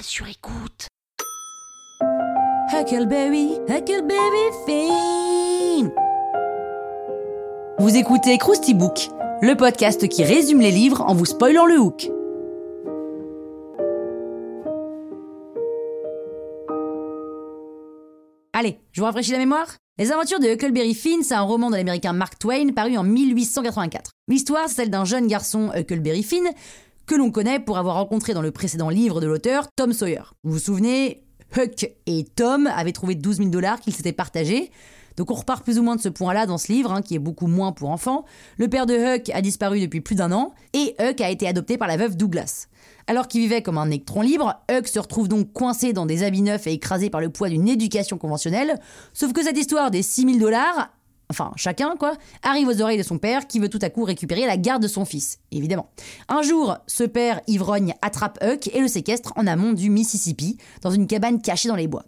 Sur écoute. Huckleberry, Huckleberry Finn. Vous écoutez Krusty Book, le podcast qui résume les livres en vous spoilant le hook. Allez, je vous rafraîchis la mémoire Les aventures de Huckleberry Finn, c'est un roman de l'américain Mark Twain paru en 1884. L'histoire, c'est celle d'un jeune garçon, Huckleberry Finn, que l'on connaît pour avoir rencontré dans le précédent livre de l'auteur, Tom Sawyer. Vous vous souvenez, Huck et Tom avaient trouvé 12 000 dollars qu'ils s'étaient partagés. Donc on repart plus ou moins de ce point-là dans ce livre, hein, qui est beaucoup moins pour enfants. Le père de Huck a disparu depuis plus d'un an, et Huck a été adopté par la veuve Douglas. Alors qu'il vivait comme un électron libre, Huck se retrouve donc coincé dans des habits neufs et écrasé par le poids d'une éducation conventionnelle, sauf que cette histoire des 6000 dollars, enfin chacun quoi, arrive aux oreilles de son père qui veut tout à coup récupérer la garde de son fils, évidemment. Un jour, ce père ivrogne attrape Huck et le séquestre en amont du Mississippi, dans une cabane cachée dans les bois.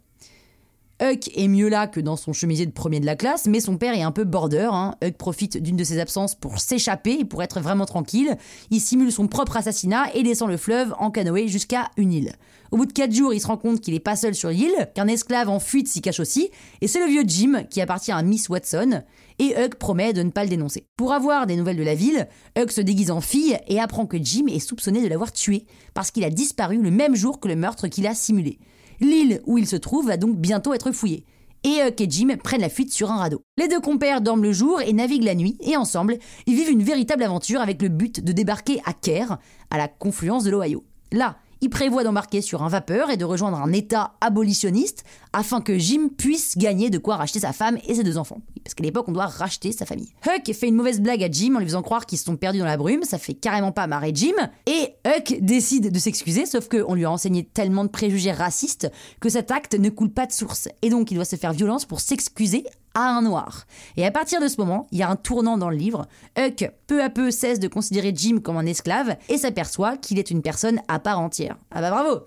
Huck est mieux là que dans son chemisier de premier de la classe, mais son père est un peu border. Hein. Huck profite d'une de ses absences pour s'échapper et pour être vraiment tranquille. Il simule son propre assassinat et descend le fleuve en canoë jusqu'à une île. Au bout de quatre jours, il se rend compte qu'il est pas seul sur l'île, qu'un esclave en fuite s'y cache aussi, et c'est le vieux Jim qui appartient à Miss Watson, et Huck promet de ne pas le dénoncer. Pour avoir des nouvelles de la ville, Huck se déguise en fille et apprend que Jim est soupçonné de l'avoir tué, parce qu'il a disparu le même jour que le meurtre qu'il a simulé. L'île où il se trouve va donc bientôt être fouillée. Et Huck et Jim prennent la fuite sur un radeau. Les deux compères dorment le jour et naviguent la nuit, et ensemble, ils vivent une véritable aventure avec le but de débarquer à Caire, à la confluence de l'Ohio. Là, il prévoit d'embarquer sur un vapeur et de rejoindre un État abolitionniste afin que Jim puisse gagner de quoi racheter sa femme et ses deux enfants. Parce qu'à l'époque, on doit racheter sa famille. Huck fait une mauvaise blague à Jim en lui faisant croire qu'ils se sont perdus dans la brume, ça fait carrément pas marrer Jim, et Huck décide de s'excuser, sauf qu'on lui a enseigné tellement de préjugés racistes que cet acte ne coule pas de source. Et donc, il doit se faire violence pour s'excuser à un noir. Et à partir de ce moment, il y a un tournant dans le livre. Huck, peu à peu, cesse de considérer Jim comme un esclave et s'aperçoit qu'il est une personne à part entière. Ah bah bravo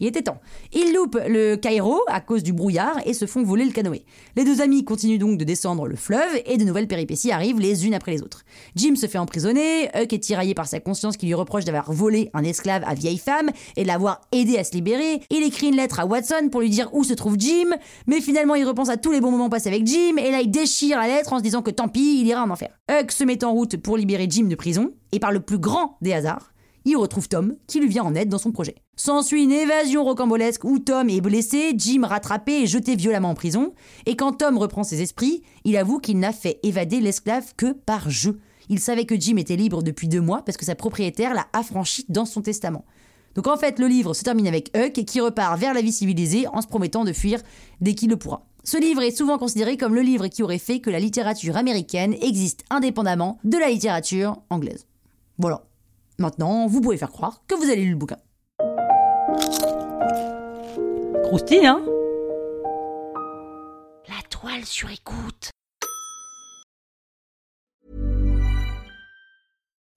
il était temps. Ils loupent le Cairo à cause du brouillard et se font voler le canoë. Les deux amis continuent donc de descendre le fleuve et de nouvelles péripéties arrivent les unes après les autres. Jim se fait emprisonner, Huck est tiraillé par sa conscience qui lui reproche d'avoir volé un esclave à vieille femme et de l'avoir aidé à se libérer. Il écrit une lettre à Watson pour lui dire où se trouve Jim, mais finalement il repense à tous les bons moments passés avec Jim et là il déchire la lettre en se disant que tant pis, il ira en enfer. Huck se met en route pour libérer Jim de prison et par le plus grand des hasards, il retrouve Tom, qui lui vient en aide dans son projet. S'ensuit une évasion rocambolesque où Tom est blessé, Jim rattrapé et jeté violemment en prison, et quand Tom reprend ses esprits, il avoue qu'il n'a fait évader l'esclave que par jeu. Il savait que Jim était libre depuis deux mois parce que sa propriétaire l'a affranchi dans son testament. Donc en fait, le livre se termine avec Huck qui repart vers la vie civilisée en se promettant de fuir dès qu'il le pourra. Ce livre est souvent considéré comme le livre qui aurait fait que la littérature américaine existe indépendamment de la littérature anglaise. Voilà. Maintenant, vous pouvez faire croire que vous avez lu le bouquin. Croustille, hein? La toile sur écoute.